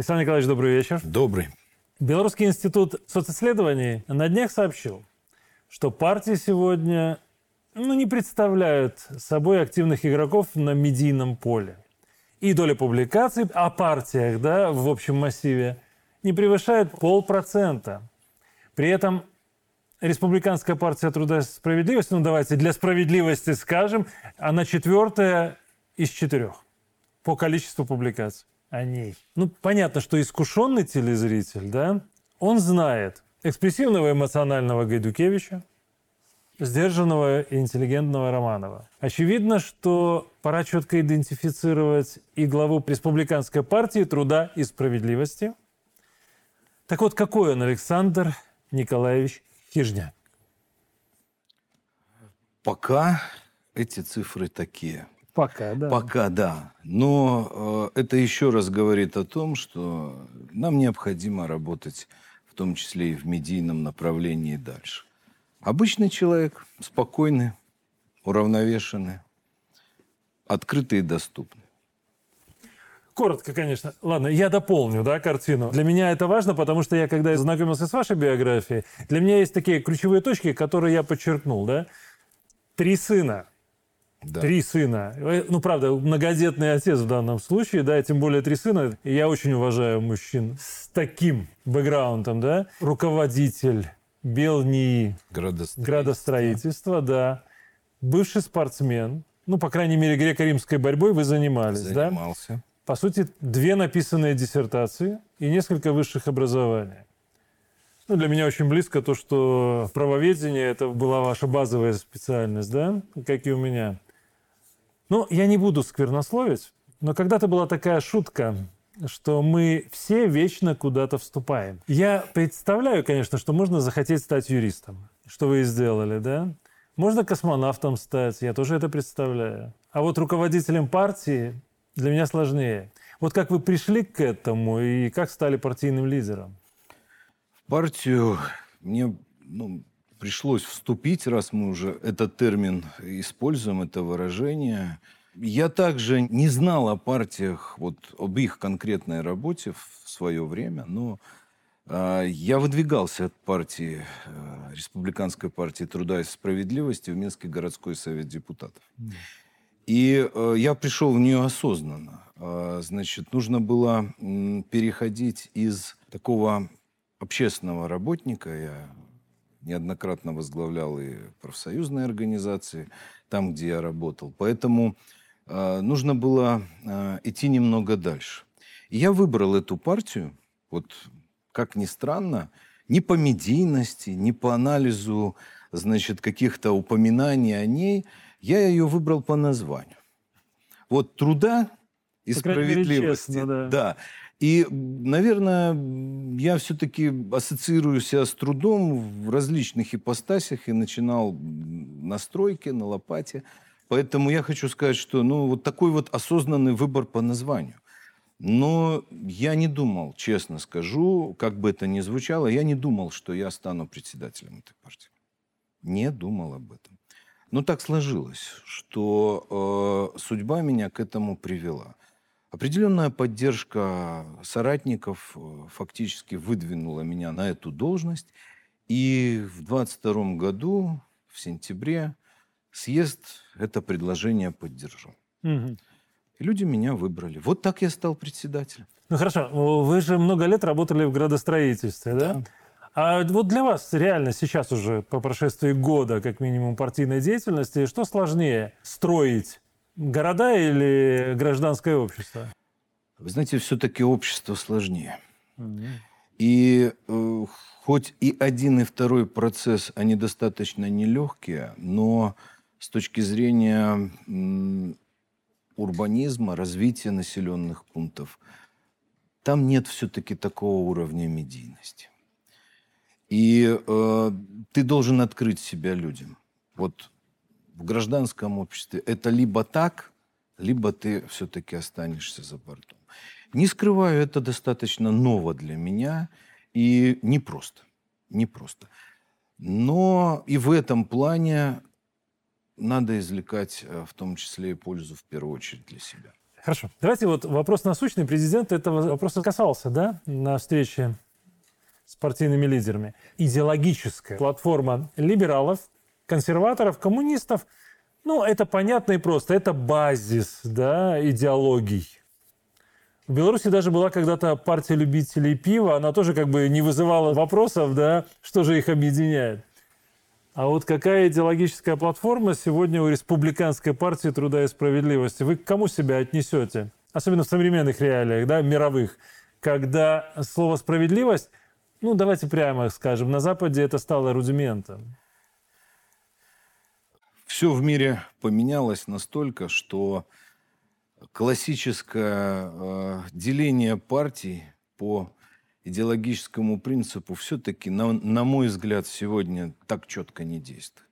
Александр Николаевич, добрый вечер. Добрый. Белорусский институт социсследований на днях сообщил, что партии сегодня ну, не представляют собой активных игроков на медийном поле. И доля публикаций о партиях да, в общем массиве не превышает полпроцента. При этом Республиканская партия труда и справедливости, ну давайте для справедливости скажем, она четвертая из четырех по количеству публикаций о ней. Ну, понятно, что искушенный телезритель, да, он знает экспрессивного эмоционального Гайдукевича, сдержанного и интеллигентного Романова. Очевидно, что пора четко идентифицировать и главу Республиканской партии труда и справедливости. Так вот, какой он, Александр Николаевич Хижняк? Пока эти цифры такие. Пока, да. Пока, да. Но э, это еще раз говорит о том, что нам необходимо работать, в том числе и в медийном направлении дальше. Обычный человек, спокойный, уравновешенный, открытый и доступный. Коротко, конечно. Ладно, я дополню да, картину. Для меня это важно, потому что я, когда знакомился с вашей биографией, для меня есть такие ключевые точки, которые я подчеркнул. Да? Три сына. Да. Три сына. Ну, правда, многодетный отец в данном случае, да, тем более три сына. И я очень уважаю мужчин с таким бэкграундом, да. Руководитель Белнии Градостроительство. градостроительства, да. Бывший спортсмен. Ну, по крайней мере, греко-римской борьбой вы занимались, да? Занимался. По сути, две написанные диссертации и несколько высших образований. Ну, для меня очень близко то, что правоведение – это была ваша базовая специальность, да, как и у меня. Ну, я не буду сквернословить, но когда-то была такая шутка, что мы все вечно куда-то вступаем. Я представляю, конечно, что можно захотеть стать юристом, что вы и сделали, да? Можно космонавтом стать, я тоже это представляю. А вот руководителем партии для меня сложнее. Вот как вы пришли к этому и как стали партийным лидером? В партию мне ну, пришлось вступить, раз мы уже этот термин используем, это выражение. Я также не знал о партиях, вот об их конкретной работе в свое время, но э, я выдвигался от партии, э, Республиканской партии труда и справедливости в Минский городской совет депутатов. И э, я пришел в нее осознанно. Э, значит, нужно было м, переходить из такого общественного работника, я неоднократно возглавлял и профсоюзные организации, там, где я работал. Поэтому э, нужно было э, идти немного дальше. И я выбрал эту партию, вот как ни странно, не по медийности, не по анализу, значит, каких-то упоминаний о ней, я ее выбрал по названию. Вот труда и По крайней мере, справедливости. честно, да. да. И, наверное, я все-таки ассоциирую себя с трудом в различных ипостасях и начинал на стройке, на лопате. Поэтому я хочу сказать, что ну, вот такой вот осознанный выбор по названию. Но я не думал, честно скажу, как бы это ни звучало, я не думал, что я стану председателем этой партии. Не думал об этом. Но так сложилось, что э, судьба меня к этому привела. Определенная поддержка соратников э, фактически выдвинула меня на эту должность. И в 22 году, в сентябре, съезд это предложение поддержал. Мгм. И люди меня выбрали. Вот так я стал председателем. Ну хорошо, вы же много лет работали в градостроительстве, да? Да. А вот для вас реально сейчас уже по прошествии года, как минимум, партийной деятельности, что сложнее строить? Города или гражданское общество? Вы знаете, все-таки общество сложнее. И э, хоть и один, и второй процесс, они достаточно нелегкие, но с точки зрения м, урбанизма, развития населенных пунктов, там нет все-таки такого уровня медийности. И э, ты должен открыть себя людям. Вот в гражданском обществе это либо так, либо ты все-таки останешься за бортом. Не скрываю, это достаточно ново для меня и непросто. Непросто. Но и в этом плане надо извлекать э, в том числе и пользу в первую очередь для себя. Хорошо. Давайте вот вопрос насущный. Президент этого вопроса касался, да, на встрече с партийными лидерами. Идеологическая платформа либералов, консерваторов, коммунистов, ну, это понятно и просто. Это базис, да, идеологий. В Беларуси даже была когда-то партия любителей пива, она тоже как бы не вызывала вопросов, да, что же их объединяет. А вот какая идеологическая платформа сегодня у Республиканской партии труда и справедливости? Вы к кому себя отнесете? Особенно в современных реалиях, да, мировых, когда слово «справедливость», ну, давайте прямо скажем, на Западе это стало рудиментом. Все в мире поменялось настолько, что классическое э, деление партий по идеологическому принципу все-таки, на, на мой взгляд, сегодня так четко не действует.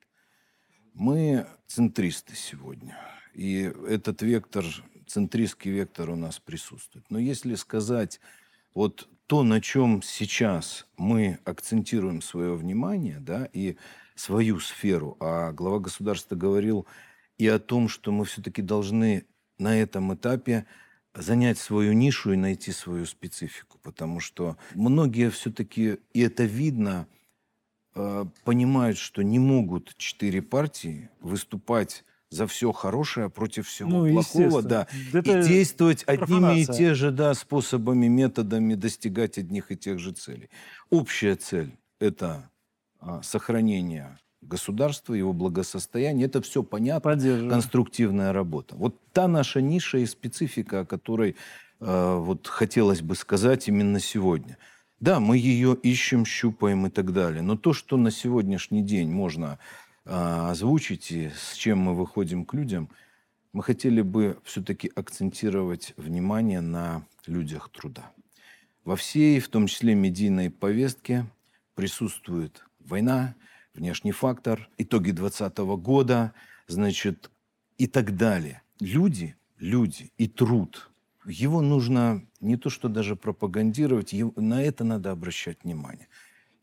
Мы центристы сегодня. И этот вектор, центристский вектор у нас присутствует. Но если сказать вот то, на чем сейчас мы акцентируем свое внимание, да, и свою сферу, а глава государства говорил и о том, что мы все-таки должны на этом этапе занять свою нишу и найти свою специфику, потому что многие все-таки, и это видно, э, понимают, что не могут четыре партии выступать за все хорошее против всего ну, плохого, да, Это и действовать одними и те же да, способами, методами, достигать одних и тех же целей. Общая цель – это а, сохранение государства, его благосостояние. Это все понятно, конструктивная работа. Вот та наша ниша и специфика, о которой э, вот хотелось бы сказать именно сегодня. Да, мы ее ищем, щупаем и так далее. Но то, что на сегодняшний день можно э, озвучить и с чем мы выходим к людям, мы хотели бы все-таки акцентировать внимание на людях труда. Во всей, в том числе медийной повестке, присутствует война, внешний фактор, итоги 2020 года, значит, и так далее. Люди, люди и труд, его нужно не то что даже пропагандировать, на это надо обращать внимание.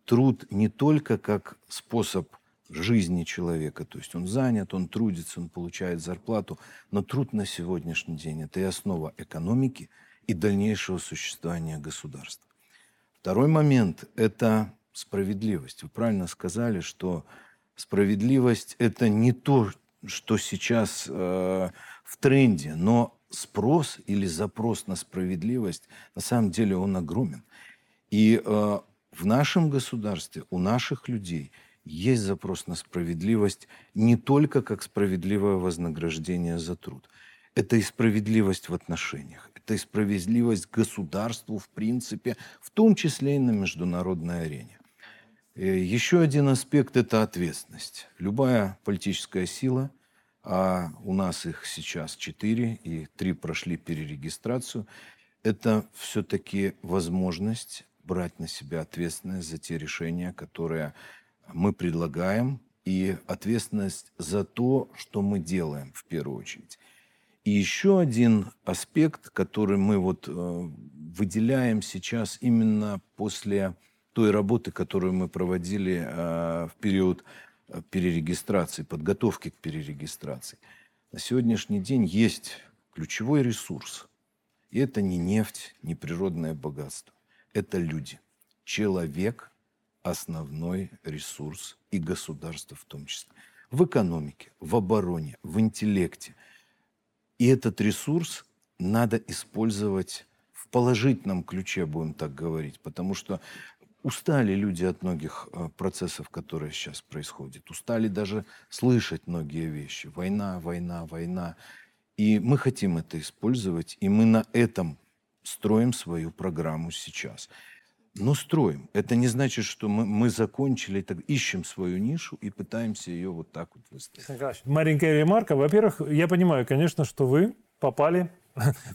Труд не только как способ жизни человека, то есть он занят, он трудится, он получает зарплату, но труд на сегодняшний день – это и основа экономики и дальнейшего существования государства. Второй момент – это справедливость. Вы правильно сказали, что справедливость это не то, что сейчас э, в тренде, но спрос или запрос на справедливость на самом деле он огромен. И э, в нашем государстве у наших людей есть запрос на справедливость не только как справедливое вознаграждение за труд. Это и справедливость в отношениях, это и справедливость государству в принципе, в том числе и на международной арене. Э, еще один аспект – это ответственность. Любая политическая сила, а у нас их сейчас четыре, и три прошли перерегистрацию, это все-таки возможность брать на себя ответственность за те решения, которые мы предлагаем, и ответственность за то, что мы делаем в первую очередь. И еще один аспект, который мы вот э, выделяем сейчас именно после той работы, которую мы проводили э, в период э, перерегистрации, подготовки к перерегистрации. На сегодняшний день есть ключевой ресурс. И это не нефть, не природное богатство. Это люди. Человек – основной ресурс и государство в том числе. В экономике, в обороне, в интеллекте. И этот ресурс надо использовать в положительном ключе, будем так говорить, потому что Устали люди от многих э, процессов, которые сейчас происходят. Устали даже слышать многие вещи. Война, война, война. И мы хотим это использовать, и мы на этом строим свою программу сейчас. Но строим. Это не значит, что мы, мы закончили, так, ищем свою нишу и пытаемся ее вот так вот выставить. Маленькая ремарка. Во-первых, я понимаю, конечно, что вы попали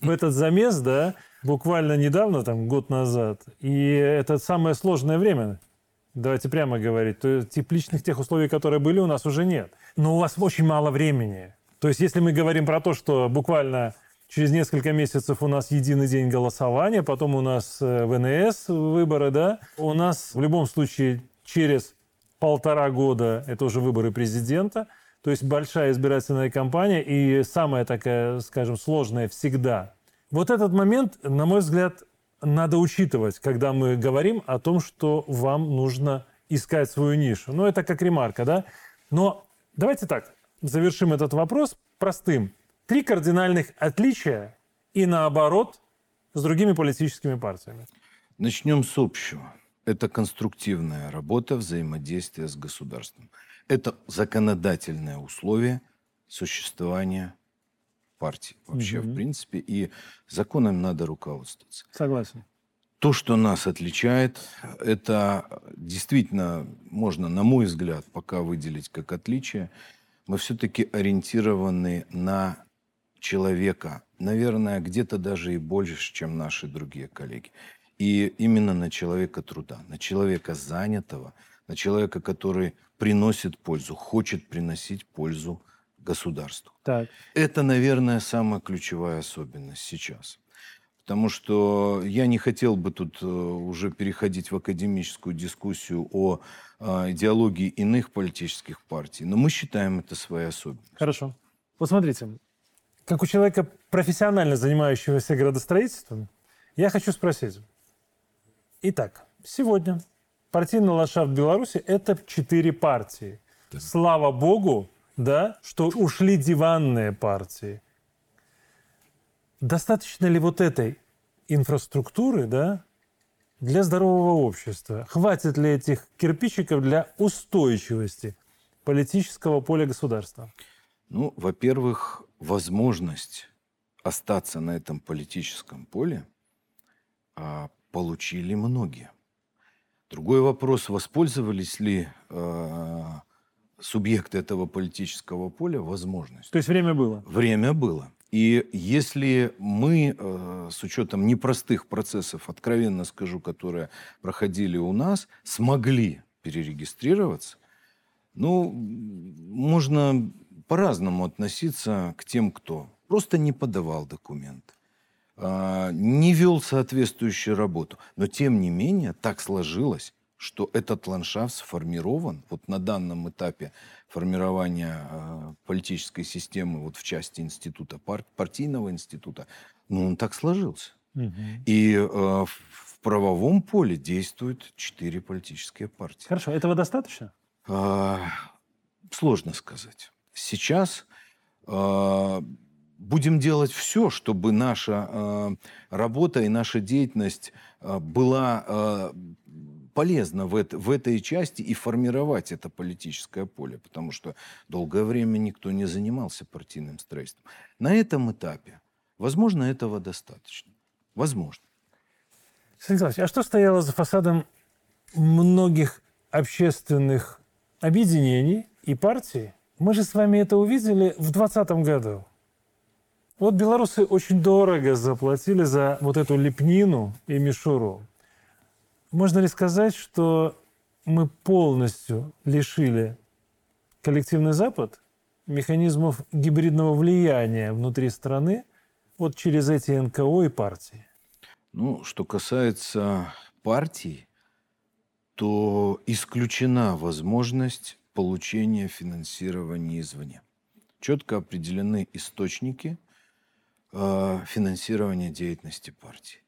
в этот замес, да, буквально недавно, там, год назад. И это самое сложное время, давайте прямо говорить. То есть тепличных тех условий, которые были, у нас уже нет. Но у вас очень мало времени. То есть если мы говорим про то, что буквально через несколько месяцев у нас единый день голосования, потом у нас э, ВНС выборы, да, у нас в любом случае через полтора года это уже выборы президента – то есть большая избирательная кампания и самая такая, скажем, сложная всегда. Вот этот момент, на мой взгляд, надо учитывать, когда мы говорим о том, что вам нужно искать свою нишу. Ну, это как ремарка, да? Но давайте так, завершим этот вопрос простым. Три кардинальных отличия и наоборот с другими политическими партиями. Начнем с общего. Это конструктивная работа взаимодействия с государством. Это законодательное условие существования партии вообще, угу. в принципе, и законом надо руководствоваться. Согласен. То, что нас отличает, это действительно можно, на мой взгляд, пока выделить как отличие. Мы все-таки ориентированы на человека, наверное, где-то даже и больше, чем наши другие коллеги. И именно на человека труда, на человека занятого, на человека, который приносит пользу, хочет приносить пользу государству. Так. Это, наверное, самая ключевая особенность сейчас. Потому что я не хотел бы тут э, уже переходить в академическую дискуссию о э, идеологии иных политических партий, но мы считаем это своей особенностью. Хорошо. Вот смотрите, как у человека, профессионально занимающегося градостроительством, я хочу спросить. Итак, сегодня партийный ландшафт Беларуси – это четыре партии. Да. Слава богу, да, что ушли диванные партии. Достаточно ли вот этой инфраструктуры, да, для здорового общества? Хватит ли этих кирпичиков для устойчивости политического поля государства? Ну, во-первых, возможность остаться на этом политическом поле а, получили многие. Другой вопрос, воспользовались ли э, субъекты этого политического поля возможностью. То есть время было? Время было. И если мы, э, с учетом непростых процессов, откровенно скажу, которые проходили у нас, смогли перерегистрироваться, ну, можно по-разному относиться к тем, кто просто не подавал документы, не вел соответствующую работу. Но, тем не менее, так сложилось, что этот ландшафт сформирован вот на данном этапе формирования э, политической системы вот в части института, пар, партийного института, ну, он так сложился. Угу. И э, в правовом поле действуют четыре политические партии. Хорошо, этого достаточно? Э, сложно сказать. Сейчас э, будем делать все, чтобы наша э, работа и наша деятельность э, была э, полезна в, это, в этой части и формировать это политическое поле, потому что долгое время никто не занимался партийным строительством. На этом этапе, возможно, этого достаточно. Возможно. Александр а что стояло за фасадом многих общественных объединений и партий, мы же с вами это увидели в 2020 году. Вот белорусы очень дорого заплатили за вот эту лепнину и мишуру. Можно ли сказать, что мы полностью лишили коллективный Запад механизмов гибридного влияния внутри страны вот через эти НКО и партии? Ну, что касается партий, то исключена возможность получения финансирования извне. Четко определены источники э, финансирования деятельности партии.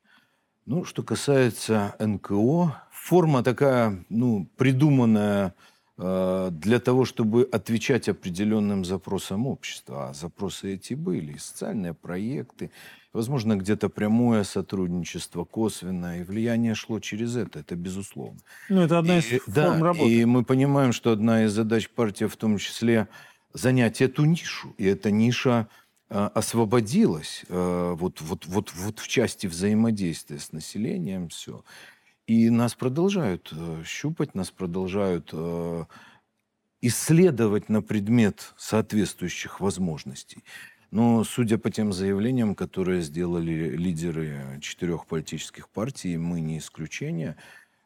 Ну, что касается НКО, форма такая, ну, придуманная э, для того, чтобы отвечать определенным запросам общества. А запросы эти были, и социальные проекты, возможно, где-то прямое сотрудничество, косвенное, и влияние шло через это, это безусловно. Ну, это одна из и, форм да, работы. И мы понимаем, что одна из задач партии в том числе занять эту нишу. И эта ниша э, освободилась э, вот, вот, вот, вот в части взаимодействия с населением, все. И нас продолжают э, щупать, нас продолжают исследовать на предмет соответствующих возможностей. Но судя по тем заявлениям, которые сделали лидеры четырех политических партий, мы не исключение,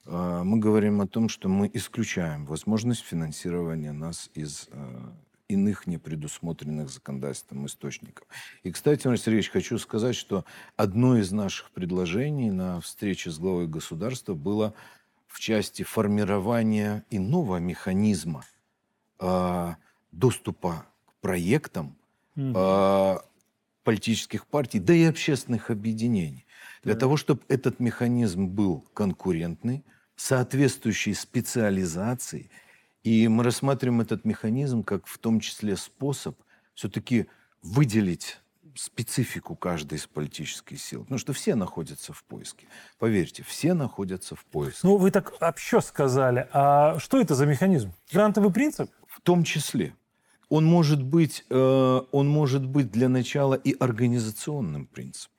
а, мы говорим о том, что мы исключаем возможность финансирования нас из иных непредусмотренных законодательством источников. И, кстати, Владимир Сергеевич, хочу сказать, что одно из наших предложений на встрече с главой государства было в части формирования иного механизма, а, доступа к проектам э, политических партий, да и общественных объединений. Для да. того, чтобы этот механизм был конкурентный, соответствующий специализации, и мы рассматриваем этот механизм как в том числе способ все-таки выделить специфику каждой из политических сил. Потому что все находятся в поиске. Поверьте, все находятся в поиске. Ну, вы так общо сказали. А что это за механизм? Грантовый принцип? В том числе. Он может быть, э, он может быть для начала и организационным принципом.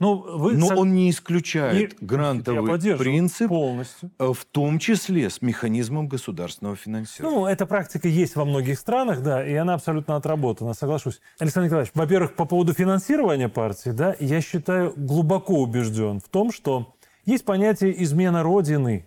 Ну, вы Но он не исключает и, грантовый принцип, полностью. Э, в том числе с механизмом государственного финансирования. Ну, эта практика есть во многих странах, да, и она абсолютно отработана, соглашусь. Александр Николаевич, во-первых, по поводу финансирования партии, да, я считаю, глубоко убежден в том, что есть понятие измена Родины.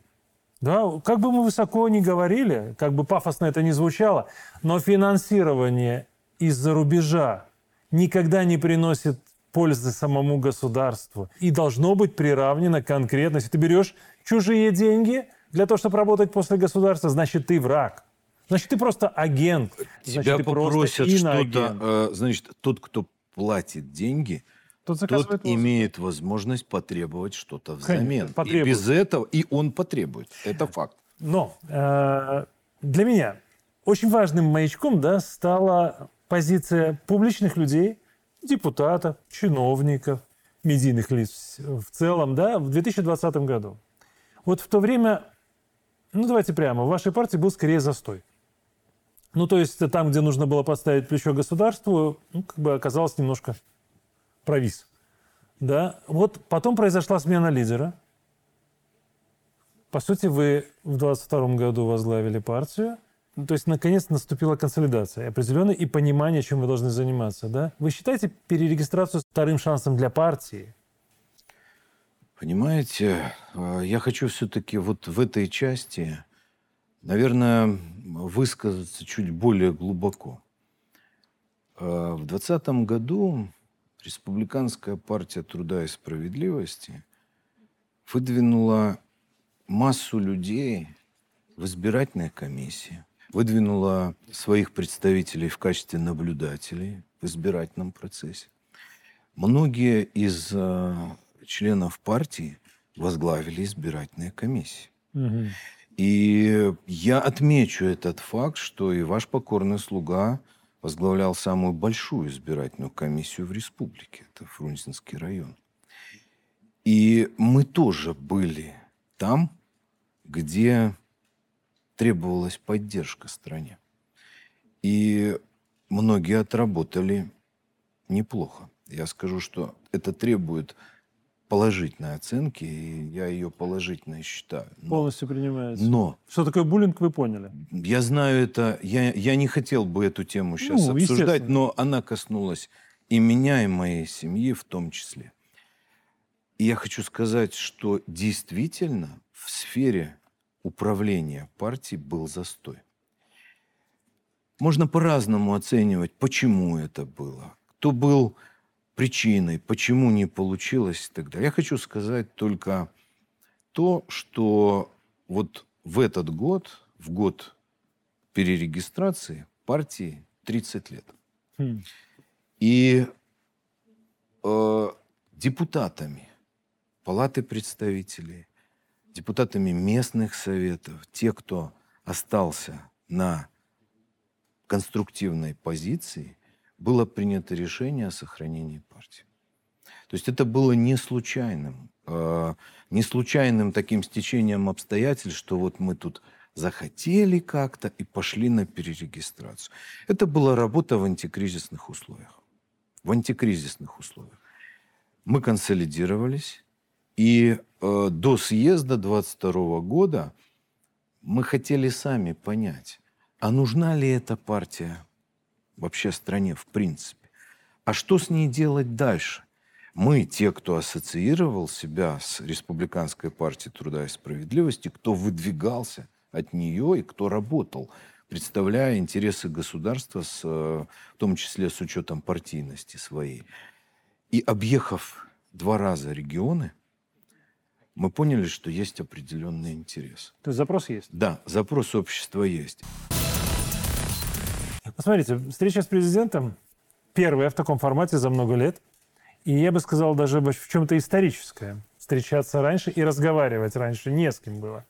Да, как бы мы высоко ни говорили, как бы пафосно это ни звучало, но финансирование из-за рубежа никогда не приносит пользы самому государству. И должно быть приравнено конкретно. Если ты берешь чужие деньги для того, чтобы работать после государства, значит, ты враг. Значит, ты просто агент. Тебя значит, попросят что-то... Э, значит, тот, кто платит деньги, тот, тот имеет возможность потребовать что-то взамен. Конечно, и без этого, и он потребует. Это факт. Но э, для меня очень важным маячком да, стала позиция публичных людей, депутатов, чиновников, медийных лиц в целом, да, в 2020 году. Вот в то время, ну давайте прямо, в вашей партии был скорее застой. Ну, то есть там, где нужно было поставить плечо государству, ну, как бы оказалось немножко провис. Да? Вот потом произошла смена лидера. По сути, вы в 22 году возглавили партию – ну, то есть, наконец, наступила консолидация определенная и понимание, чем вы должны заниматься. Да? Вы считаете перерегистрацию вторым шансом для партии? Понимаете, э, я хочу все-таки вот в этой части, наверное, высказаться чуть более глубоко. Э, в 2020 году Республиканская партия труда и справедливости выдвинула массу людей в избирательные комиссии, выдвинула своих представителей в качестве наблюдателей в избирательном процессе. Многие из э, членов партии возглавили избирательные комиссии. Угу. И я отмечу этот факт, что и ваш покорный слуга возглавлял самую большую избирательную комиссию в республике. Это Фрунзенский район. И мы тоже были там, где требовалась поддержка стране. И многие отработали неплохо. Я скажу, что это требует положительной оценки, и я ее положительно считаю. Но, Полностью принимается. Но... Что такое буллинг, вы поняли? Я знаю это, я, я не хотел бы эту тему сейчас ну, обсуждать, но она коснулась и меня, и моей семьи в том числе. И я хочу сказать, что действительно в сфере управления партией был застой. Можно по-разному оценивать, почему это было, кто был причиной, почему не получилось и так далее. Я хочу сказать только то, что вот в этот год, в год перерегистрации партии 30 лет. Хм. И э, депутатами Палаты представителей, депутатами местных советов, те, кто остался на конструктивной позиции, было принято решение о сохранении партии. То есть это было не случайным, э, не случайным таким стечением обстоятельств, что вот мы тут захотели как-то и пошли на перерегистрацию. Это была работа в антикризисных условиях. В антикризисных условиях. Мы консолидировались, и э, до съезда 22 года мы хотели сами понять, а нужна ли эта партия вообще стране в принципе? А что с ней делать дальше? Мы, те, кто ассоциировал себя с Республиканской партией труда и справедливости, кто выдвигался от нее и кто работал, представляя интересы государства, с, э, в том числе с учетом партийности своей. И объехав два раза регионы, мы поняли, что есть определенный интерес. То есть запрос есть? Да, запрос общества есть. Посмотрите, встреча с президентом первая в таком формате за много лет. И я бы сказал, даже в чем-то историческая. Встречаться раньше и разговаривать раньше не с кем было.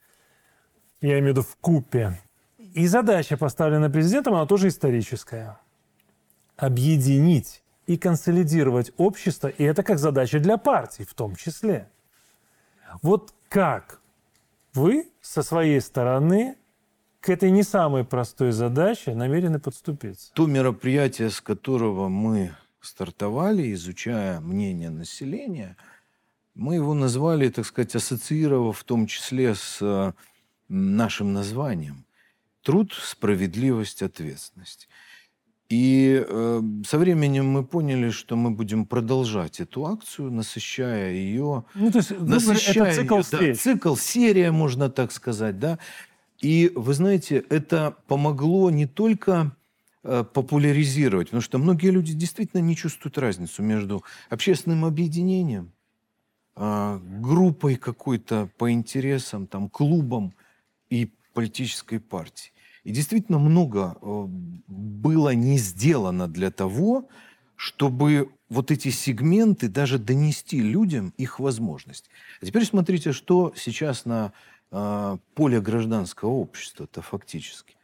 Я имею в виду в купе. И задача, поставленная президентом, она тоже историческая. Объединить и консолидировать общество, и это как задача для партий в том числе. Вот как вы со своей стороны к этой не самой простой задаче намерены подступиться? То мероприятие, с которого мы стартовали, изучая мнение населения, мы его назвали, так сказать, ассоциировав в том числе с э, нашим названием. Труд, справедливость, ответственность. И э, со временем мы поняли, что мы будем продолжать эту акцию, насыщая ее. Ну, то есть, насыщая это цикл ее, встреч. Да, цикл, серия, можно так сказать, да. И вы знаете, это помогло не только э, популяризировать, потому что многие люди действительно не чувствуют разницу между общественным объединением, э, группой какой-то по интересам, там, клубом и политической партией. И действительно много э, было не сделано для того, чтобы вот эти сегменты даже донести людям их возможность. А теперь смотрите, что сейчас на э, поле гражданского общества-то фактически.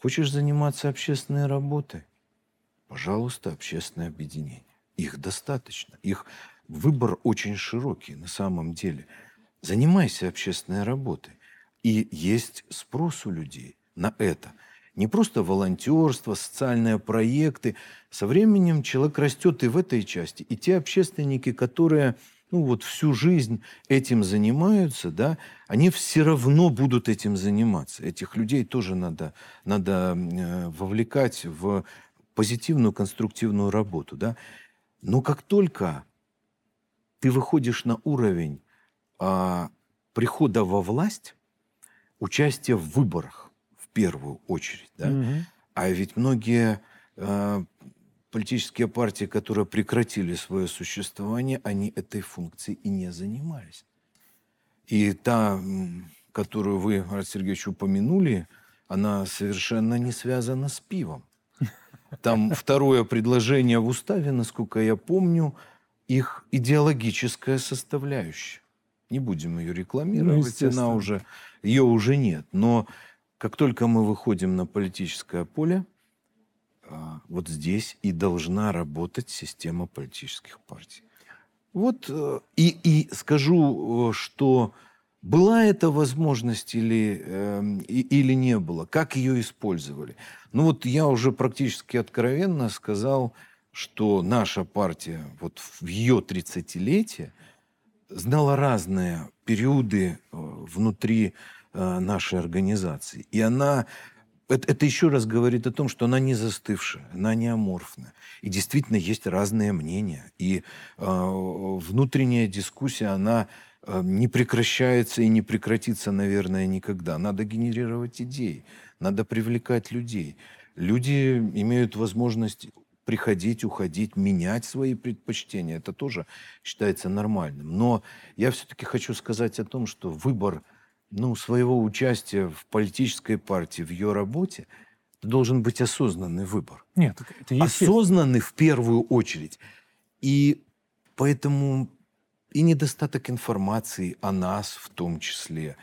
Хочешь заниматься общественной работой? Пожалуйста, общественное объединение. Их достаточно. Их выбор очень широкий на самом деле. Занимайся общественной работой. И есть спрос у людей – на это. Не просто волонтерство, социальные проекты. Со временем человек растет и в этой части. И те общественники, которые ну вот всю жизнь этим занимаются, да, они все равно будут этим заниматься. Этих людей тоже надо, надо э, вовлекать в позитивную, конструктивную работу, да. Но как только ты выходишь на уровень а, прихода во власть, участия в выборах, первую очередь. Да? Угу. А ведь многие э, политические партии, которые прекратили свое существование, они этой функцией и не занимались. И та, которую вы, Арт Сергеевич, упомянули, она совершенно не связана с пивом. Там второе предложение в уставе, насколько я помню, их идеологическая составляющая. Не будем ее рекламировать, ну, она уже, ее уже нет. Но как только мы выходим на политическое поле, а, вот здесь и должна работать система политических партий. Вот э, и, и скажу, э, что была эта возможность или, эм, или не было, как ее использовали. Ну вот я уже практически откровенно сказал, что наша партия вот в ее 30-летие знала разные периоды э, внутри нашей организации. И она это, это еще раз говорит о том, что она не застывшая, она не аморфная. И действительно есть разные мнения. И э, внутренняя дискуссия, она э, не прекращается и не прекратится, наверное, никогда. Надо генерировать идеи, надо привлекать людей. Люди имеют возможность приходить, уходить, менять свои предпочтения. Это тоже считается нормальным. Но я все-таки хочу сказать о том, что выбор – ну, своего участия в политической партии, в ее работе, должен быть осознанный выбор. Нет, это Осознанный в первую очередь. И поэтому и недостаток информации о нас в том числе.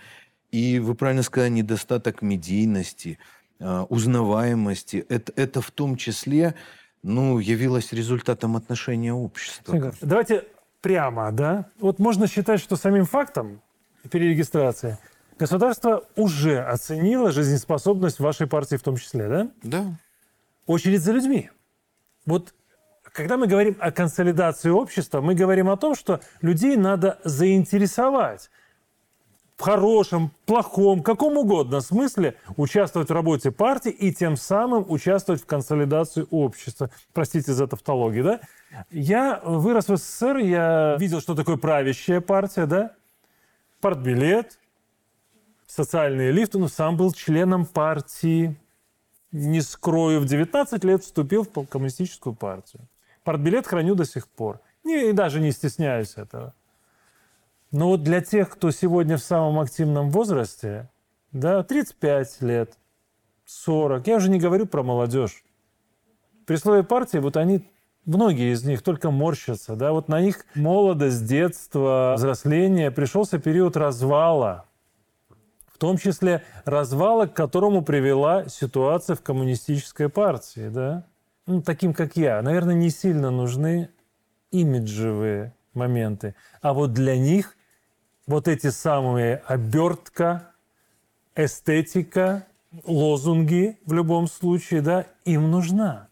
И вы правильно сказали, недостаток медийности, а, узнаваемости. Это, это в том числе ну, явилось результатом отношения общества. Давайте прямо, да? Вот можно считать, что самим фактом перерегистрации – Государство уже оценило жизнеспособность вашей партии в том числе, да? Да. Очередь за людьми. Вот когда мы говорим о консолидации общества, мы говорим о том, что людей надо заинтересовать в хорошем, плохом, каком угодно смысле участвовать в работе партии и тем самым участвовать в консолидации общества. Простите за тавтологию, да? Я вырос в СССР, я видел, что такое правящая партия, да? Партбилет, социальные лифты, но сам был членом партии. Не скрою, в 19 лет вступил в коммунистическую партию. Партбилет храню до сих пор. И даже не стесняюсь этого. Но вот для тех, кто сегодня в самом активном возрасте, да, 35 лет, 40, я уже не говорю про молодежь, при слове партии, вот они многие из них только морщатся, да, вот на их молодость, детство, взросление пришелся период развала, том числе развала, к которому привела ситуация в коммунистической партии, да. Ну, таким, как я, наверное, не сильно нужны имиджевые моменты, а вот для них вот эти самые обертка, эстетика, лозунги в любом случае, да, им нужна.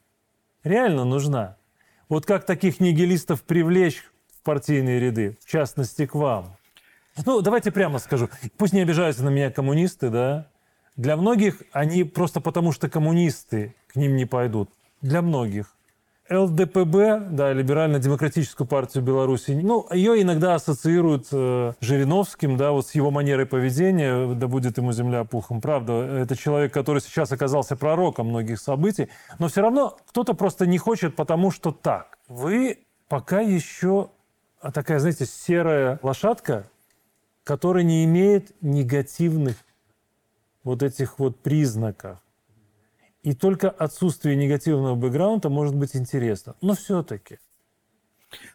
Реально нужна. Вот как таких нигилистов привлечь в партийные ряды, в частности, к вам? Ну, давайте прямо скажу. Пусть не обижаются на меня коммунисты, да? Для многих они просто потому, что коммунисты к ним не пойдут. Для многих. ЛДПБ, да, Либерально-демократическую партию Беларуси, ну, ее иногда ассоциируют э, Жириновским, да, вот с его манерой поведения, да будет ему земля пухом. Правда, это человек, который сейчас оказался пророком многих событий, но все равно кто-то просто не хочет, потому что так. Вы пока еще такая, знаете, серая лошадка, которая не имеет негативных вот этих вот признаков. И только отсутствие негативного бэкграунда может быть интересно. Но все-таки.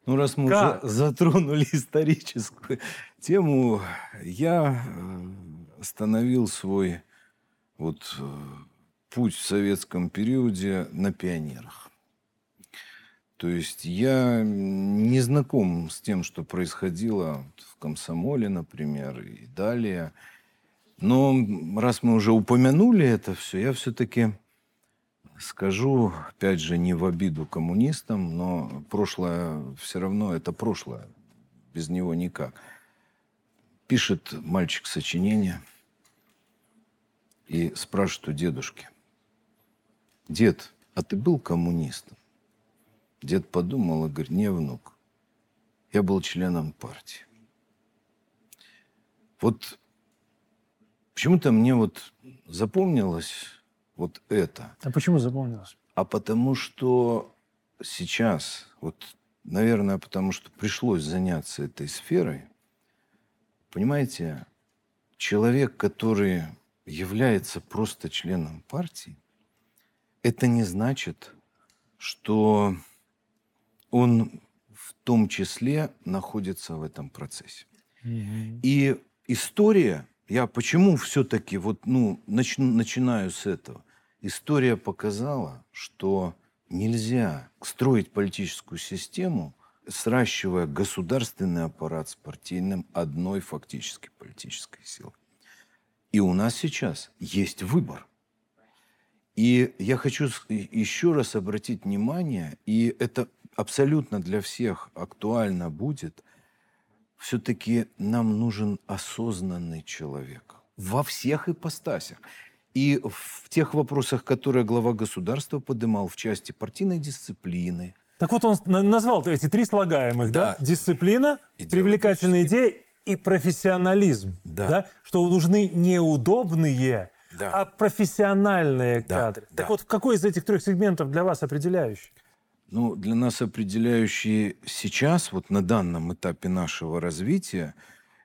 Ну, раз мы как? уже затронули историческую тему, я э, остановил свой вот э, путь в советском периоде на пионерах. То есть я не знаком с тем, что происходило в комсомоле, например, и далее. Но раз мы уже упомянули это все, я все-таки Скажу, опять же, не в обиду коммунистам, но прошлое все равно это прошлое. Без него никак. Пишет мальчик сочинение и спрашивает у дедушки. Дед, а ты был коммунистом? Дед подумал и говорит, не, внук, я был членом партии. Вот почему-то мне вот запомнилось вот это. А почему запомнилось? А потому что сейчас, вот, наверное, потому что пришлось заняться этой сферой, понимаете, человек, который является просто членом партии, это не значит, что он в том числе находится в этом процессе. И история я почему все-таки вот, ну, нач, начинаю с этого? История показала, что нельзя строить политическую систему, сращивая государственный аппарат с партийным одной фактически политической силой. И у нас сейчас есть выбор. И я хочу еще раз обратить внимание, и это абсолютно для всех актуально будет – все-таки нам нужен осознанный человек во всех ипостасях. И в тех вопросах, которые глава государства поднимал в части партийной дисциплины. Так вот он назвал эти три слагаемых, да? да? Дисциплина, привлекательная идея и профессионализм. Да. да? Что нужны неудобные, да. а профессиональные да. кадры. Да. Так вот, какой из этих трех сегментов для вас определяющий? Ну, для нас определяющие сейчас, вот на данном этапе нашего развития,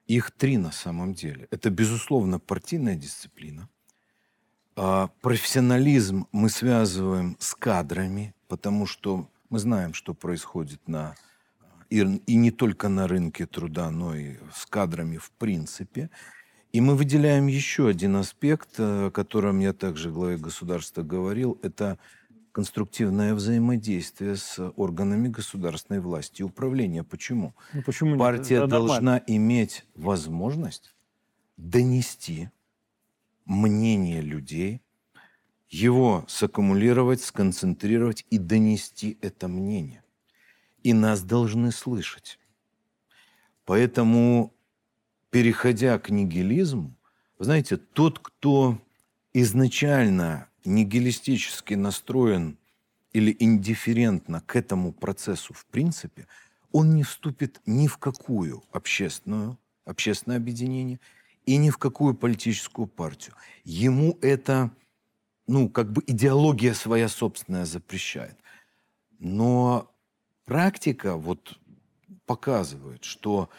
их три на самом деле. Это, безусловно, партийная дисциплина. А профессионализм мы связываем с кадрами, потому что мы знаем, что происходит на и, и не только на рынке труда, но и с кадрами в принципе. И мы выделяем еще один аспект, о котором я также главе государства говорил, это конструктивное взаимодействие с органами государственной власти и управления. Почему? Ну, почему Партия нет? должна иметь возможность донести мнение людей, его саккумулировать, сконцентрировать и донести это мнение. И нас должны слышать. Поэтому, переходя к нигилизму, вы знаете, тот, кто изначально нигилистически настроен или индифферентно к этому процессу в принципе, он не вступит ни в какую общественную, общественное объединение и ни в какую политическую партию. Ему это, ну, как бы идеология своя собственная запрещает. Но практика вот показывает, что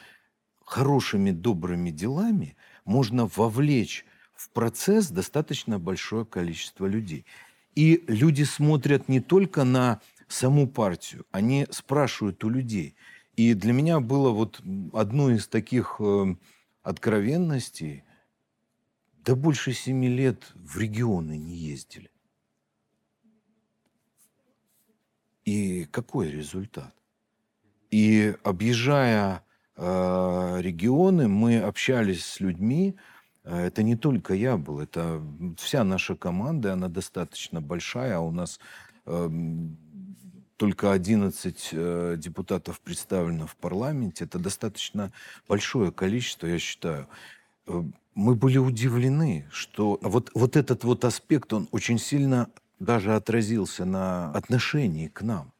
хорошими, добрыми делами можно вовлечь в процесс достаточно большое количество людей. И люди смотрят не только на саму партию, они спрашивают у людей. И для меня было вот одно из таких э, откровенностей, да больше семи лет в регионы не ездили. И какой результат? И объезжая э, регионы, мы общались с людьми. Э, это не только я был, это вся наша команда, она достаточно большая. А у нас э, только 11 э, депутатов представлено в парламенте. Это достаточно большое количество, я считаю. Э, мы были удивлены, что вот, вот этот вот аспект, он очень сильно даже отразился на отношении к нам.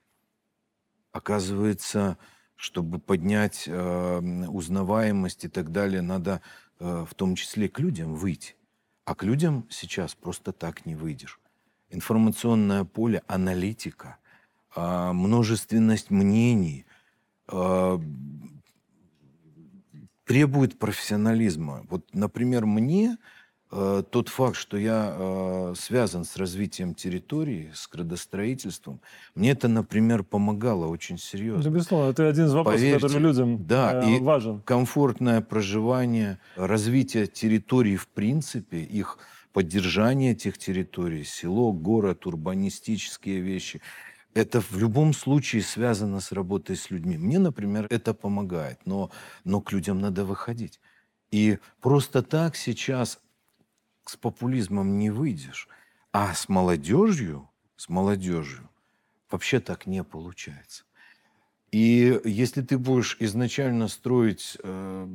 Оказывается, чтобы поднять э, узнаваемость и так далее, надо э, в том числе к людям выйти. А к людям сейчас просто так не выйдешь. Информационное поле, аналитика, э, множественность мнений э, требует профессионализма. Вот, например, мне Э, тот факт, что я э, связан с развитием территории, с градостроительством, мне это, например, помогало очень серьезно. Да, безусловно, это один из вопросов, Поверьте, который людям да, э, и важен. Комфортное проживание, развитие территорий в принципе, их поддержание этих территорий, село, город, урбанистические вещи. Это в любом случае связано с работой с людьми. Мне, например, это помогает, но, но к людям надо выходить. И просто так сейчас с популизмом не выйдешь. А с молодежью, с молодежью вообще так не получается. И если ты будешь изначально строить э,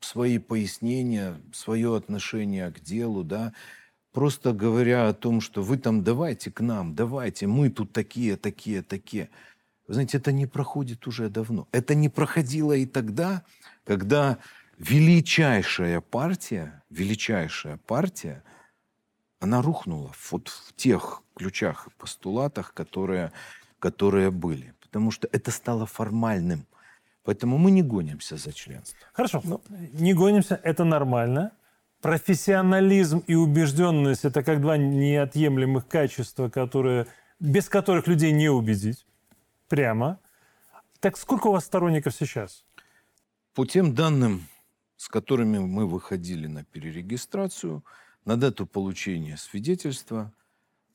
свои пояснения, свое отношение к делу, да, просто говоря о том, что вы там давайте к нам, давайте, мы тут такие, такие, такие. Вы знаете, это не проходит уже давно. Это не проходило и тогда, когда величайшая партия, величайшая партия, она рухнула вот в тех ключах и постулатах, которые, которые были. Потому что это стало формальным. Поэтому мы не гонимся за членство. Хорошо, ну, не гонимся, это нормально. Профессионализм и убежденность – это как два неотъемлемых качества, которые, без которых людей не убедить. Прямо. Так сколько у вас сторонников сейчас? По тем данным, с которыми мы выходили на перерегистрацию, на дату получения свидетельства,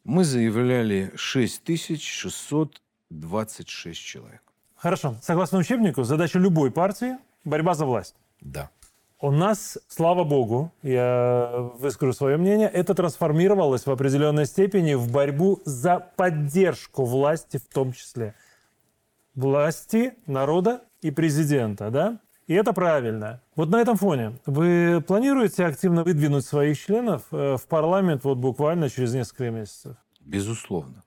мы заявляли 6626 человек. Хорошо. Согласно учебнику, задача любой партии – борьба за власть. Да. У нас, слава богу, я выскажу свое мнение, это трансформировалось в определенной степени в борьбу за поддержку власти в том числе. Власти, народа и президента, да? И это правильно. Вот на этом фоне вы планируете активно выдвинуть своих членов э, в парламент вот буквально через несколько месяцев? Безусловно.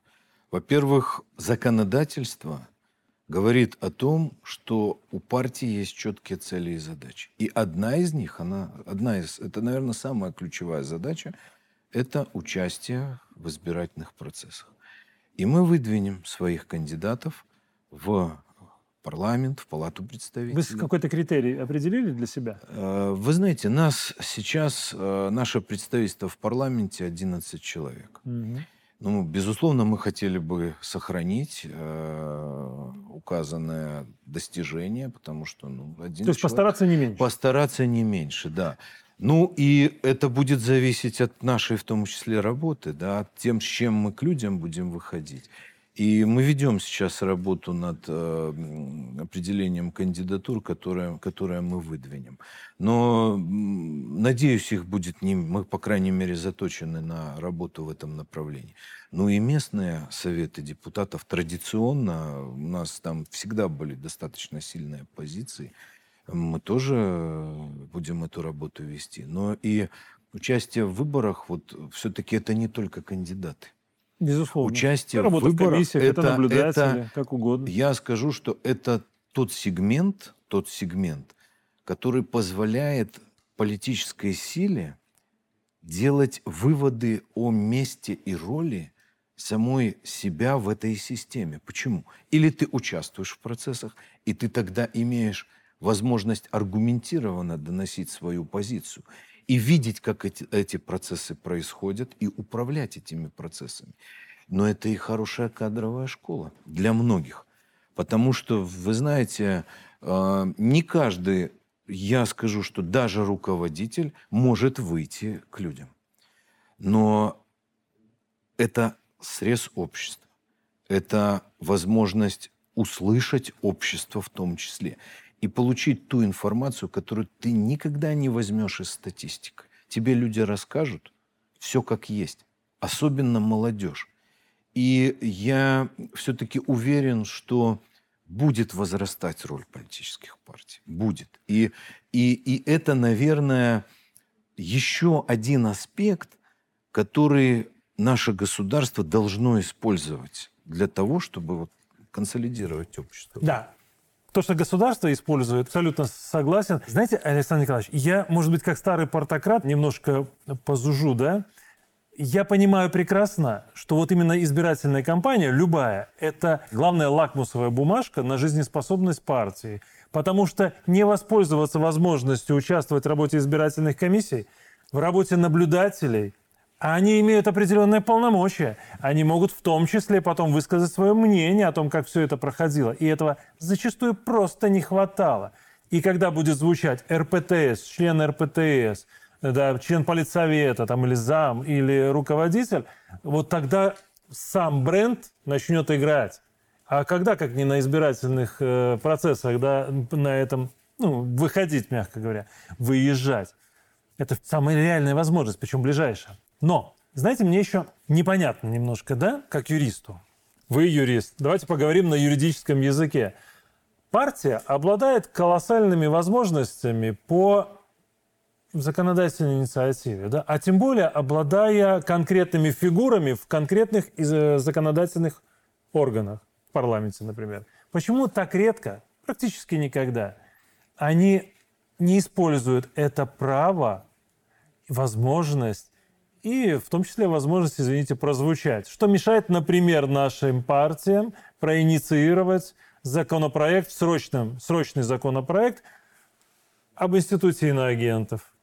Во-первых, законодательство говорит о том, что у партии есть четкие цели и задачи. И одна из них, она, одна из, это, наверное, самая ключевая задача, это участие в избирательных процессах. И мы выдвинем своих кандидатов в парламент, в палату представителей. Вы какой-то критерий определили для себя? Э, вы знаете, нас сейчас, э, наше представительство в парламенте 11 человек. Угу. Ну, безусловно, мы хотели бы сохранить э, указанное достижение, потому что ну, один То есть человек, постараться не меньше? Постараться не меньше, да. Ну, и это будет зависеть от нашей, в том числе, работы, да, от тем, с чем мы к людям будем выходить. И мы ведем сейчас работу над э, определением кандидатур, которые, которые мы выдвинем. Но, надеюсь, их будет не... Мы, по крайней мере, заточены на работу в этом направлении. Ну и местные советы депутатов традиционно, у нас там всегда были достаточно сильные позиции. Мы тоже будем эту работу вести. Но и участие в выборах, вот все-таки это не только кандидаты. Безусловно. Участие в выборах, это, это это, как угодно. Я скажу, что это тот сегмент, тот сегмент, который позволяет политической силе делать выводы о месте и роли самой себя в этой системе. Почему? Или ты участвуешь в процессах, и ты тогда имеешь возможность аргументированно доносить свою позицию. И видеть, как эти, эти процессы происходят, и управлять этими процессами. Но это и хорошая кадровая школа для многих. Потому что, вы знаете, э, не каждый, я скажу, что даже руководитель может выйти к людям. Но это срез общества. Это возможность услышать общество в том числе и получить ту информацию, которую ты никогда не возьмешь из статистики. Тебе люди расскажут все как есть, особенно молодежь. И я все-таки уверен, что будет возрастать роль политических партий. Будет. И, и, и это, наверное, еще один аспект, который наше государство должно использовать для того, чтобы вот консолидировать общество. Да, то, что государство использует, абсолютно согласен. Знаете, Александр Николаевич, я, может быть, как старый портократ, немножко позужу, да? Я понимаю прекрасно, что вот именно избирательная кампания, любая, это главная лакмусовая бумажка на жизнеспособность партии. Потому что не воспользоваться возможностью участвовать в работе избирательных комиссий, в работе наблюдателей – они имеют определенные полномочия. Они могут в том числе потом высказать свое мнение о том, как все это проходило. И этого зачастую просто не хватало. И когда будет звучать РПТС, член РПТС, да, член политсовета там, или зам, или руководитель, вот тогда сам бренд начнет играть. А когда, как не на избирательных э, процессах, да, на этом, ну, выходить, мягко говоря, выезжать. Это самая реальная возможность, причем ближайшая. Но, знаете, мне еще непонятно немножко, да, как юристу. Вы юрист. Давайте поговорим на юридическом языке. Партия обладает колоссальными возможностями по законодательной инициативе, да? а тем более обладая конкретными фигурами в конкретных э, законодательных органах, в парламенте, например. Почему так редко, практически никогда, они не используют это право, возможность и в том числе возможность, извините, прозвучать. Что мешает, например, нашим партиям проинициировать законопроект, срочным, срочный законопроект об институте иноагентов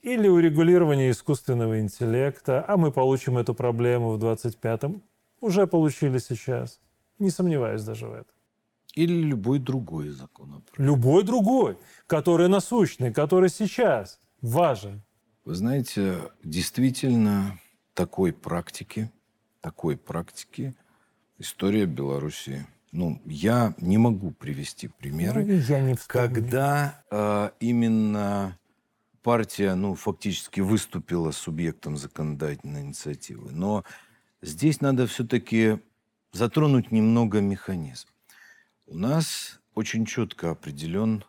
или урегулировании искусственного интеллекта, а мы получим эту проблему в 25-м. Уже получили сейчас. Не сомневаюсь даже в этом. Или любой другой законопроект. Любой другой, который насущный, который сейчас важен. Вы знаете, действительно такой практики, такой практики история Беларуси. Ну, я не могу привести примеры, ну, я не когда э, именно партия, ну, фактически выступила субъектом законодательной инициативы. Но здесь надо все-таки затронуть немного механизм. У нас очень четко определен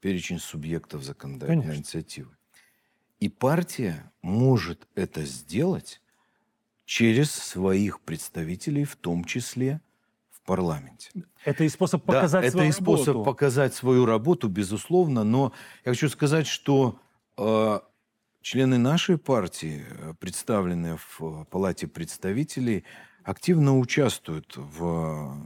перечень субъектов законодательной Конечно. инициативы. И партия может это сделать через своих представителей, в том числе в парламенте. Это и способ показать да, свою это и способ работу. показать свою работу, безусловно. Но я хочу сказать, что э, члены нашей партии, э, представленные в Палате представителей, активно участвуют в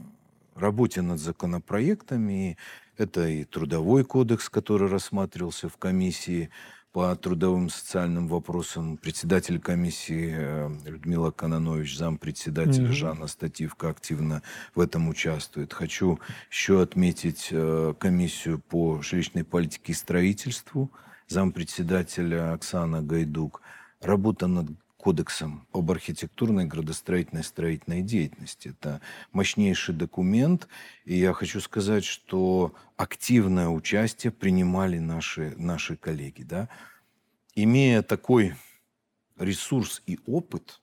работе над законопроектами. Это и трудовой кодекс, который рассматривался в комиссии по трудовым и социальным вопросам председатель комиссии э, Людмила Кананович, зампредседателя mm-hmm. Жанна Стативка активно в этом участвует. Хочу еще отметить э, комиссию по жилищной политике и строительству, зампредседателя Оксана Гайдук. Работа над кодексом об архитектурной, градостроительной, строительной деятельности. Это мощнейший документ, и я хочу сказать, что активное участие принимали наши, наши коллеги. Да? Имея такой ресурс и опыт,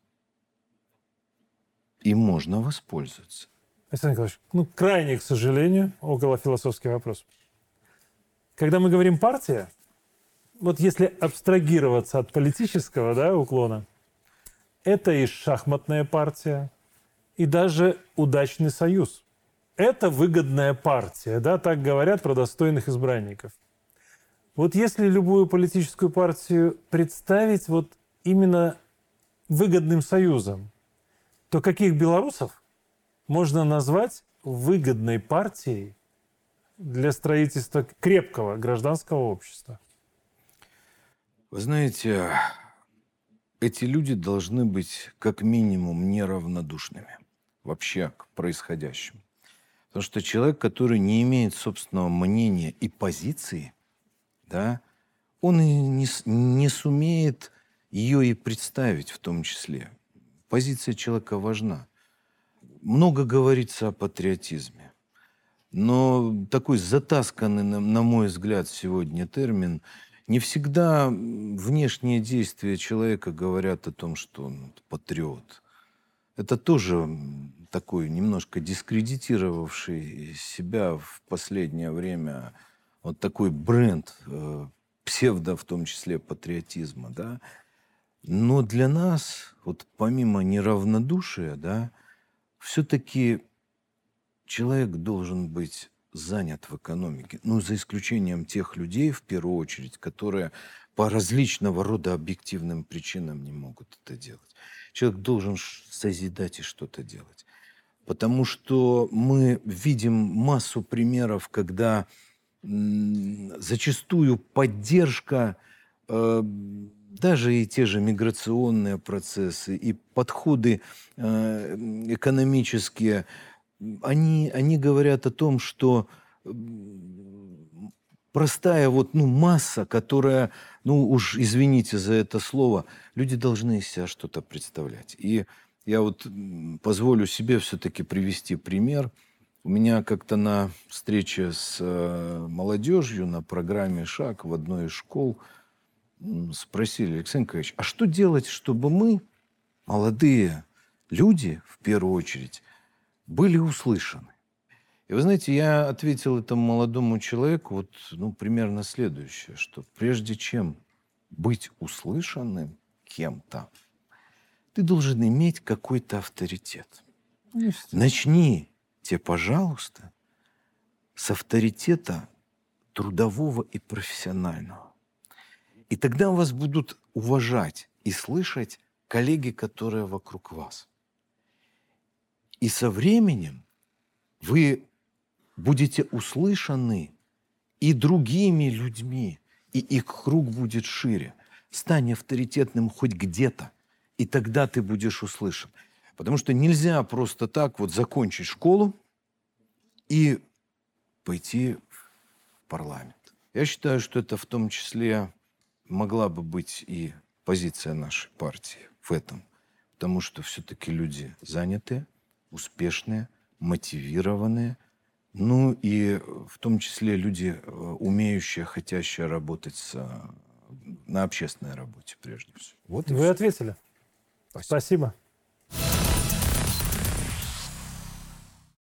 им можно воспользоваться. Александр Николаевич, ну, крайне, к сожалению, около философский вопрос. Когда мы говорим партия, вот если абстрагироваться от политического да, уклона – это и шахматная партия, и даже удачный союз. Это выгодная партия, да, так говорят про достойных избранников. Вот если любую политическую партию представить вот именно выгодным союзом, то каких белорусов можно назвать выгодной партией для строительства крепкого гражданского общества? Вы знаете, эти люди должны быть как минимум неравнодушными вообще к происходящему. Потому что человек, который не имеет собственного мнения и позиции, да, он и не, не сумеет ее и представить в том числе. Позиция человека важна. Много говорится о патриотизме. Но такой затасканный, на мой взгляд, сегодня термин, не всегда внешние действия человека говорят о том, что он патриот. Это тоже такой немножко дискредитировавший себя в последнее время вот такой бренд э, псевдо, в том числе, патриотизма, да. Но для нас, вот помимо неравнодушия, да, все-таки человек должен быть занят в экономике. Ну, за исключением тех людей, в первую очередь, которые по различного рода объективным причинам не могут это делать. Человек должен созидать и что-то делать. Потому что мы видим массу примеров, когда зачастую поддержка, э, даже и те же миграционные процессы, и подходы э, экономические, они, они говорят о том, что простая вот, ну, масса, которая, ну, уж извините за это слово, люди должны из себя что-то представлять. И я вот позволю себе все-таки привести пример. У меня как-то на встрече с э, молодежью на программе «Шаг» в одной из школ спросили, Алексей Николаевич, а что делать, чтобы мы, молодые люди, в первую очередь, были услышаны. И вы знаете, я ответил этому молодому человеку вот, ну, примерно следующее, что прежде чем быть услышанным кем-то, ты должен иметь какой-то авторитет. Начните, пожалуйста, с авторитета трудового и профессионального. И тогда вас будут уважать и слышать коллеги, которые вокруг вас. И со временем вы будете услышаны и другими людьми, и их круг будет шире. Стань авторитетным хоть где-то, и тогда ты будешь услышан. Потому что нельзя просто так вот закончить школу и пойти в парламент. Я считаю, что это в том числе могла бы быть и позиция нашей партии в этом. Потому что все-таки люди занятые, успешные, мотивированные, ну и в том числе люди, э, умеющие, хотящие работать с, э, на общественной работе прежде всего. Вот Вы все. ответили. Спасибо. Спасибо.